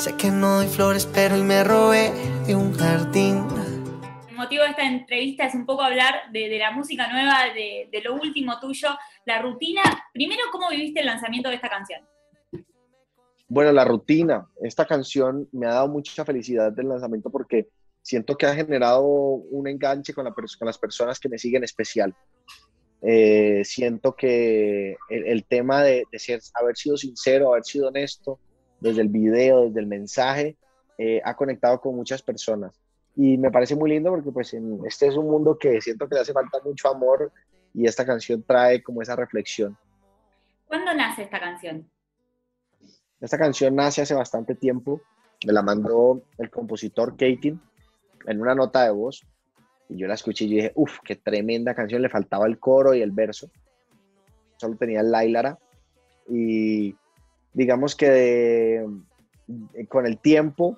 Sé que no doy flores, pero hoy me robé de un jardín. El motivo de esta entrevista es un poco hablar de, la música nueva, de, de, lo último tuyo, la rutina. Primero, ¿cómo viviste el lanzamiento de esta canción? Bueno, la rutina. Esta canción me ha dado mucha felicidad del lanzamiento porque siento que ha generado un enganche con, las personas que me siguen especial. Eh, siento que el, tema de, ser, haber sido sincero, haber sido honesto, desde el video, desde el mensaje, eh, ha conectado con muchas personas. Y me parece muy lindo porque pues este es un mundo que siento que le hace falta mucho amor y esta canción trae como esa reflexión. ¿Cuándo nace esta canción? Esta canción nace hace bastante tiempo. Me la mandó el compositor Katin en una nota de voz. Y yo la escuché y dije, uff, qué tremenda canción. Le faltaba el coro y el verso. Solo tenía el Lailara. Y digamos que con el tiempo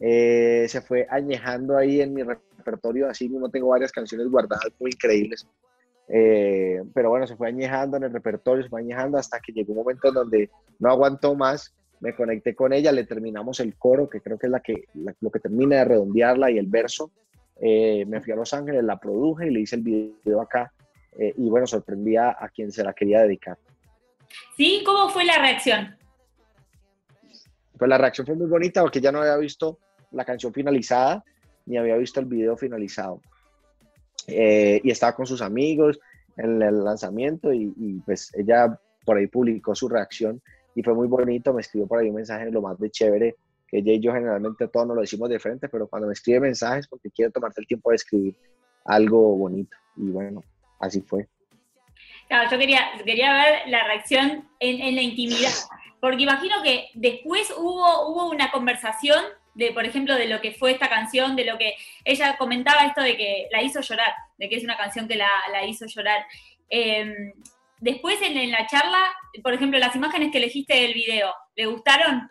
eh, se fue añejando ahí en mi repertorio. Así mismo tengo varias canciones guardadas muy increíbles. Eh, pero bueno, se fue añejando en el repertorio, se fue añejando hasta que llegó un momento en donde no aguantó más, me conecté con ella, le terminamos el coro, que creo que es la que, lo que termina de redondearla y el verso. Eh, me fui a Los Ángeles, la produje y le hice el video acá. y bueno, sorprendía a quien se la quería dedicar. ¿Sí? ¿Cómo fue la reacción? Pues la reacción fue muy bonita porque ya no había visto la canción finalizada ni había visto el video finalizado. Eh, y estaba con sus amigos en el lanzamiento y, pues ella por ahí publicó su reacción y fue muy bonito, me escribió por ahí un mensaje lo más de chévere, que ella y yo generalmente todos nos lo decimos de frente, pero cuando me escribe mensajes porque quiere tomarte el tiempo de escribir algo bonito y bueno, así fue. Claro, yo quería, quería ver la reacción en, en la intimidad, porque imagino que después hubo, hubo una conversación de, por ejemplo, de lo que fue esta canción, de lo que ella comentaba esto de que la hizo llorar, de que es una canción que la, hizo llorar. Em, después en, la charla, por ejemplo, las imágenes que elegiste del video, ¿le gustaron?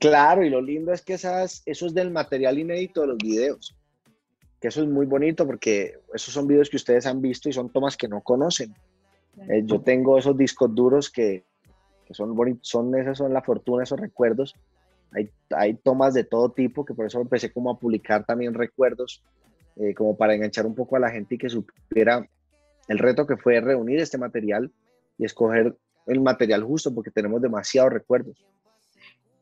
Claro, y lo lindo es que esas, eso es del material inédito de los videos que eso es muy bonito porque esos son videos que ustedes han visto y son tomas que no conocen. Eh, yo tengo esos discos duros que, que son bonitos, son esas son la fortuna, esos recuerdos. Hay, hay, tomas de todo tipo, que por eso empecé como a publicar también recuerdos, eh, como para enganchar un poco a la gente y que supiera el reto que fue reunir este material y escoger el material justo, porque tenemos demasiados recuerdos.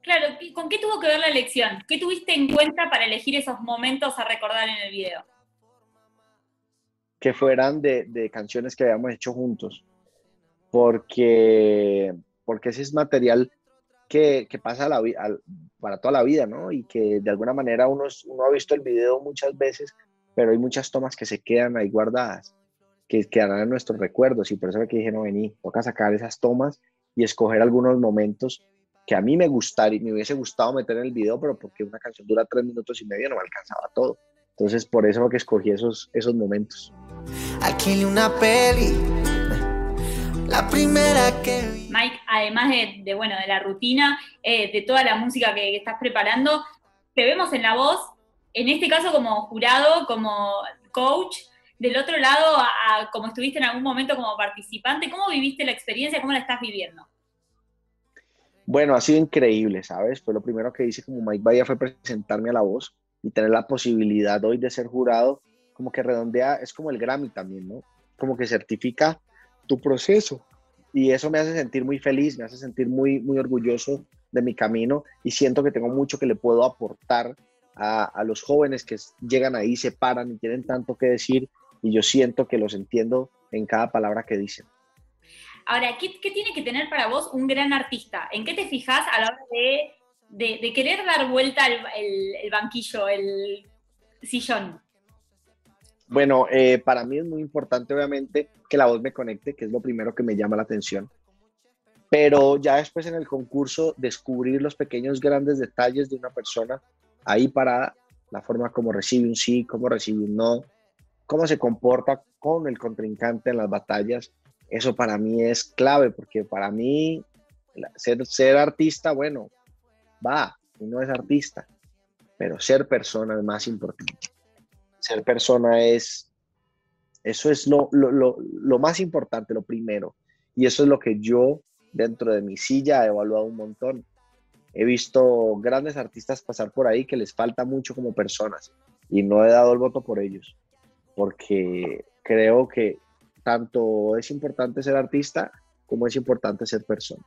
Claro, ¿con qué tuvo que ver la elección? ¿Qué tuviste en cuenta para elegir esos momentos a recordar en el video? Que fueran de, canciones que habíamos hecho juntos, porque, porque ese es material que, pasa la, para toda la vida, ¿no? Y que de alguna manera uno, uno ha visto el video muchas veces, pero hay muchas tomas que se quedan ahí guardadas, que quedarán en nuestros recuerdos, y por eso que dije, no, vení, toca sacar esas tomas y escoger algunos momentos que a mí me gustaría, me hubiese gustado meter en el video, pero porque una canción dura tres minutos y medio no me alcanzaba todo. Entonces, por eso fue que escogí esos, esos momentos. Aquí una peli, la primera que Mike, además de, bueno, de la rutina, eh, de toda la música que, estás preparando, te vemos en la voz, en este caso como jurado, como coach, del otro lado, como estuviste en algún momento como participante, ¿cómo viviste la experiencia? ¿Cómo la estás viviendo? Bueno, ha sido increíble, ¿sabes? Fue lo primero que hice como Mike Bahía fue presentarme a la voz y tener la posibilidad hoy de ser jurado, como que redondea, es como el Grammy también, ¿no? Como que certifica tu proceso. Y eso me hace sentir muy feliz, me hace sentir muy, muy orgulloso de mi camino y siento que tengo mucho que le puedo aportar a, a los jóvenes que llegan ahí, se paran y tienen tanto que decir y yo siento que los entiendo en cada palabra que dicen. Ahora, ¿qué, tiene que tener para vos un gran artista? ¿En qué te fijas a la hora de, querer dar vuelta el, banquillo, el sillón? Bueno, eh, para mí es muy importante, obviamente, que la voz me conecte, que es lo primero que me llama la atención. Pero ya después en el concurso, descubrir los pequeños, grandes detalles de una persona ahí para la forma como recibe un sí, cómo recibe un no, cómo se comporta con el contrincante en las batallas, eso para mí es clave, porque para mí ser, artista, bueno, va, uno es artista, pero ser persona es más importante. Ser persona es, eso es lo, lo, más importante, lo primero. Y eso es lo que yo dentro de mi silla he evaluado un montón. he visto grandes artistas pasar por ahí que les falta mucho como personas y no he dado el voto por ellos, porque creo que tanto es importante ser artista como es importante ser persona.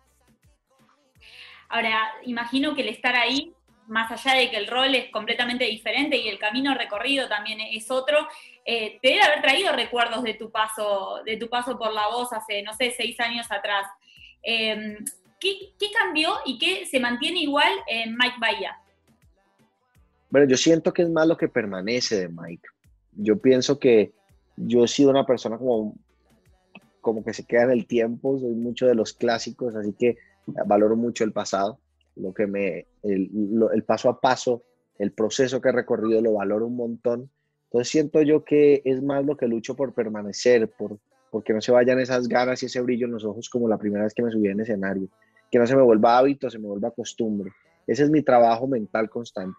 Ahora, imagino que el estar ahí, más allá de que el rol es completamente diferente y el camino recorrido también es otro, eh, te debe haber traído recuerdos de tu paso, de tu paso por la voz hace, no sé, seis años atrás. Em, ¿qué, cambió y qué se mantiene igual en Mike Bahía? Bueno, yo siento que es más lo que permanece de Mike. Yo pienso que yo he sido una persona como, como que se queda en el tiempo, soy mucho de los clásicos, así que valoro mucho el pasado, lo que me, el, paso a paso, el proceso que he recorrido lo valoro un montón. Entonces siento yo que es más lo que lucho por permanecer, por porque no se vayan esas ganas y ese brillo en los ojos como la primera vez que me subí en escenario, que no se me vuelva hábito, se me vuelva costumbre. Ese es mi trabajo mental constante.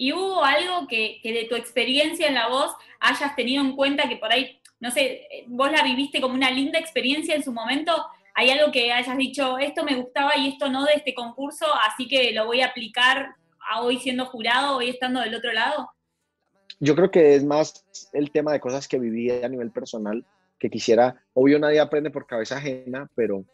¿Y hubo algo que, que, de tu experiencia en la voz hayas tenido en cuenta que por ahí, no sé, vos la viviste como una linda experiencia en su momento? ¿Hay algo que hayas dicho, esto me gustaba y esto no de este concurso, así que lo voy a aplicar a hoy siendo jurado, hoy estando del otro lado? Yo creo que es más el tema de cosas que viví a nivel personal, que quisiera, obvio nadie aprende por cabeza ajena, pero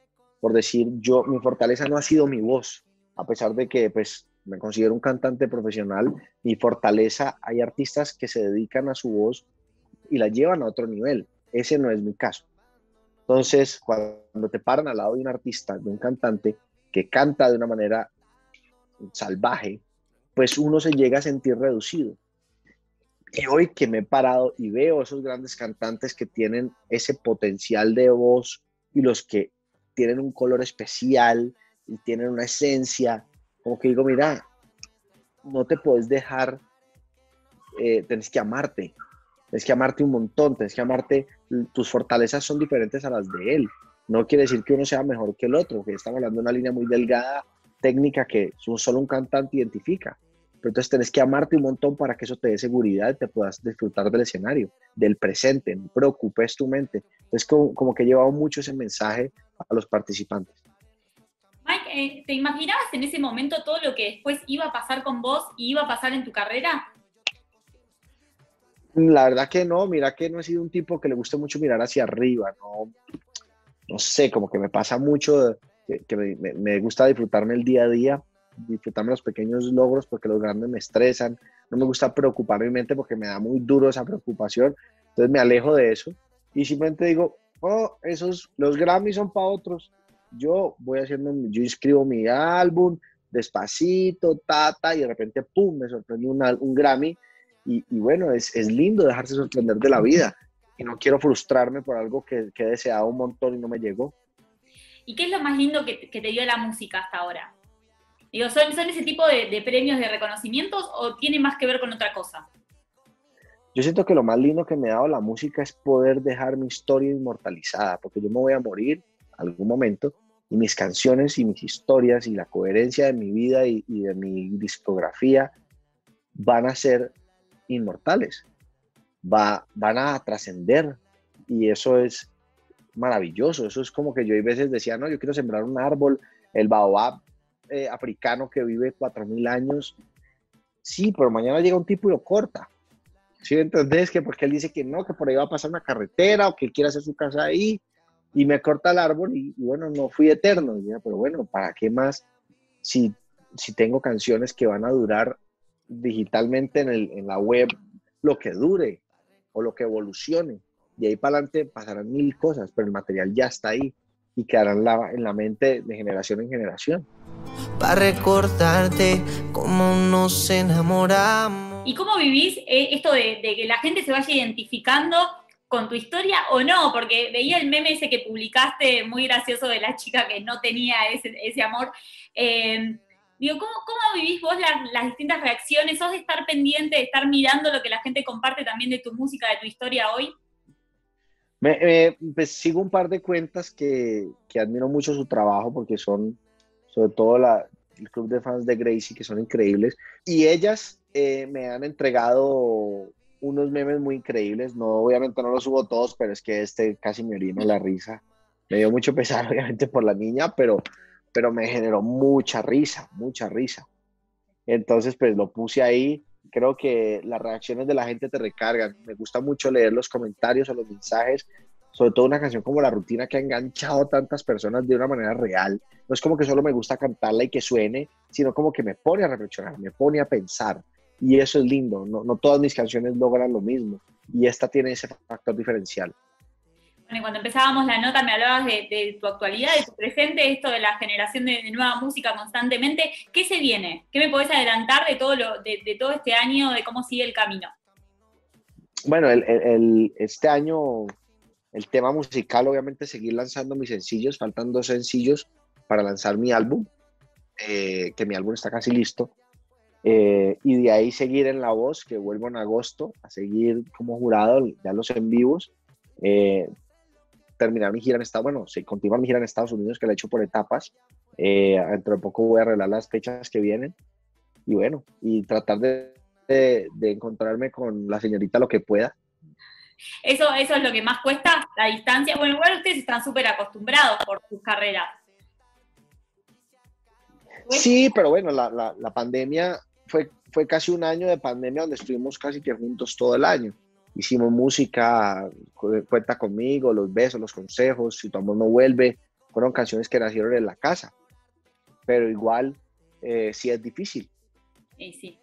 por decir, yo, mi fortaleza no ha sido mi voz, a pesar de que pues me considero un cantante profesional, mi fortaleza, hay artistas que se dedican a su voz y la llevan a otro nivel, ese no es mi caso. Entonces, cuando te paran al lado de un artista, de un cantante que canta de una manera salvaje, pues uno se llega a sentir reducido. Y hoy que me he parado y veo esos grandes cantantes que tienen ese potencial de voz y los que tienen un color especial y tienen una esencia, como que digo, mira, no te puedes dejar, eh, tienes que amarte, tienes que amarte un montón, tienes que amarte, tus fortalezas son diferentes a las de él. No quiere decir que uno sea mejor que el otro, que estamos hablando de una línea muy delgada, técnica, que solo un cantante identifica. Pero entonces tenés que amarte un montón para que eso te dé seguridad y te puedas disfrutar del escenario, del presente, no preocupes tu mente. Entonces como, como que he llevado mucho ese mensaje a los participantes. Mike, eh, ¿te imaginabas en ese momento todo lo que después iba a pasar con vos y iba a pasar en tu carrera? La verdad que no, mira que no he sido un tipo que le guste mucho mirar hacia arriba, no, no sé, como que me pasa mucho, que, me, me, gusta disfrutarme el día a día, disfrutarme los pequeños logros porque los grandes me estresan, no me gusta preocupar mi mente porque me da muy duro esa preocupación, entonces me alejo de eso y simplemente digo, oh, esos, los Grammys son para otros, yo voy haciendo, yo inscribo mi álbum despacito, tata, y de repente, pum, me sorprendió un, un Grammy. Y, bueno, es, es, lindo dejarse sorprender de la vida. Y no quiero frustrarme por algo que, que he deseado un montón y no me llegó. ¿Y qué es lo más lindo que, que te dio la música hasta ahora? Digo, ¿son, ¿son ese tipo de, de premios, de reconocimientos o tiene más que ver con otra cosa? Yo siento que lo más lindo que me ha dado la música es poder dejar mi historia inmortalizada, porque yo me voy a morir algún momento y mis canciones y mis historias y la coherencia de mi vida y, de mi discografía van a ser inmortales, Va, van a trascender. Y eso es maravilloso, eso es como que yo a veces decía, no, yo quiero sembrar un árbol, el baobab eh, africano que vive 4.000 años, sí, pero mañana llega un tipo y lo corta. ¿Sí? Entonces, que porque él dice que no, que por ahí va a pasar una carretera o que él quiere hacer su casa ahí, y me corta el árbol y, bueno, no fui eterno. pero bueno, ¿para qué más si, si tengo canciones que van a durar digitalmente en, el, en la web lo que dure o lo que evolucione? Y ahí para adelante pasarán mil cosas, pero el material ya está ahí y quedará en la, en la mente de generación en generación. Para recordarte cómo nos enamoramos. ¿Y cómo vivís eh, esto de, de que la gente se vaya identificando con tu historia o no, porque veía el meme ese que publicaste muy gracioso de la chica que no tenía ese, amor. Eh, digo, ¿cómo, vivís vos las, distintas reacciones? ¿Sos de estar pendiente, de estar mirando lo que la gente comparte también de tu música, de tu historia hoy? Me, pues, sigo un par de cuentas que, admiro mucho su trabajo porque son, sobre todo la, el club de fans de Gracie, que son increíbles. Y ellas eh, me han entregado unos memes muy increíbles. No, obviamente no los subo todos, pero es que este casi me orino la risa. Me dio mucho pesar, obviamente, por la niña, pero, pero me generó mucha risa, mucha risa. Entonces, pues lo puse ahí. Creo que las reacciones de la gente te recargan. Me gusta mucho leer los comentarios o los mensajes, sobre todo una canción como La Rutina que ha enganchado a tantas personas de una manera real. No es como que solo me gusta cantarla y que suene, sino como que me pone a reflexionar, me pone a pensar. Y eso es lindo. No, no todas mis canciones logran lo mismo. Y esta tiene ese factor diferencial. Bueno, cuando empezábamos la nota me hablabas de, tu actualidad, de tu presente, esto de la generación de, nueva música constantemente. ¿Qué se viene? ¿Qué me podés adelantar de todo, lo, de, todo este año, de cómo sigue el camino? Bueno, el, este año el tema musical, obviamente, seguir lanzando mis sencillos. Faltan dos sencillos para lanzar mi álbum, eh, que mi álbum está casi listo. Eh, y de ahí seguir en La Voz, que vuelvo en agosto, a seguir como jurado, ya los en vivos. Eh, terminar mi gira en Estados Unidos, bueno, sí, continuar mi gira en Estados Unidos, que la he hecho por etapas. Eh, dentro de poco voy a arreglar las fechas que vienen. Y bueno, y tratar de, de, encontrarme con la señorita lo que pueda. Eso, eso es lo que más cuesta, la distancia. Bueno, igual ustedes están súper acostumbrados por sus carreras. Sí, pero bueno, la, la, la, pandemia fue, fue casi un año de pandemia donde estuvimos casi que juntos todo el año hicimos música, cuenta conmigo, los besos, los consejos, si tu amor no vuelve, fueron canciones que nacieron en la casa, pero igual eh, sí es difícil. Sí, sí.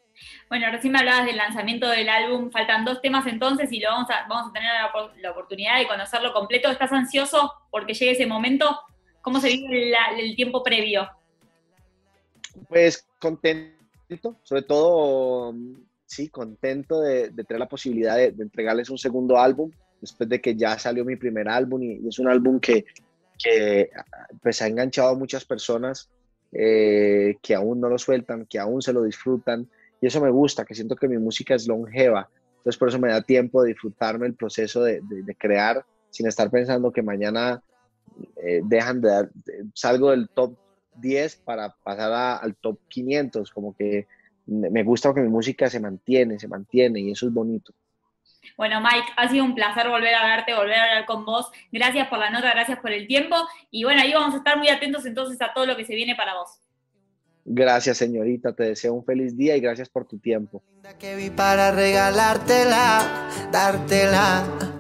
Bueno, recién me hablabas del lanzamiento del álbum, faltan dos temas entonces y lo vamos a, vamos a tener la, oportunidad de conocerlo completo. ¿Estás ansioso porque llegue ese momento? ¿Cómo se vive el tiempo previo? Pues contento, sobre todo sí, contento de, tener la posibilidad de, entregarles un segundo álbum después de que ya salió mi primer álbum y, es un álbum que, pues ha enganchado a muchas personas eh, que aún no lo sueltan, que aún se lo disfrutan y eso me gusta, que siento que mi música es longeva, entonces por eso me da tiempo de disfrutarme el proceso de, crear sin estar pensando que mañana eh, dejan de salgo del top 10 para pasar al top 500, como que me gusta que mi música se mantiene, se mantiene y eso es bonito. Bueno, Mike, ha sido un placer volver a verte, volver a hablar con vos. Gracias por la nota, gracias por el tiempo. Y bueno, ahí vamos a estar muy atentos entonces a todo lo que se viene para vos. Gracias, señorita. Te deseo un feliz día y gracias por tu tiempo. Que vi para regalártela, dártela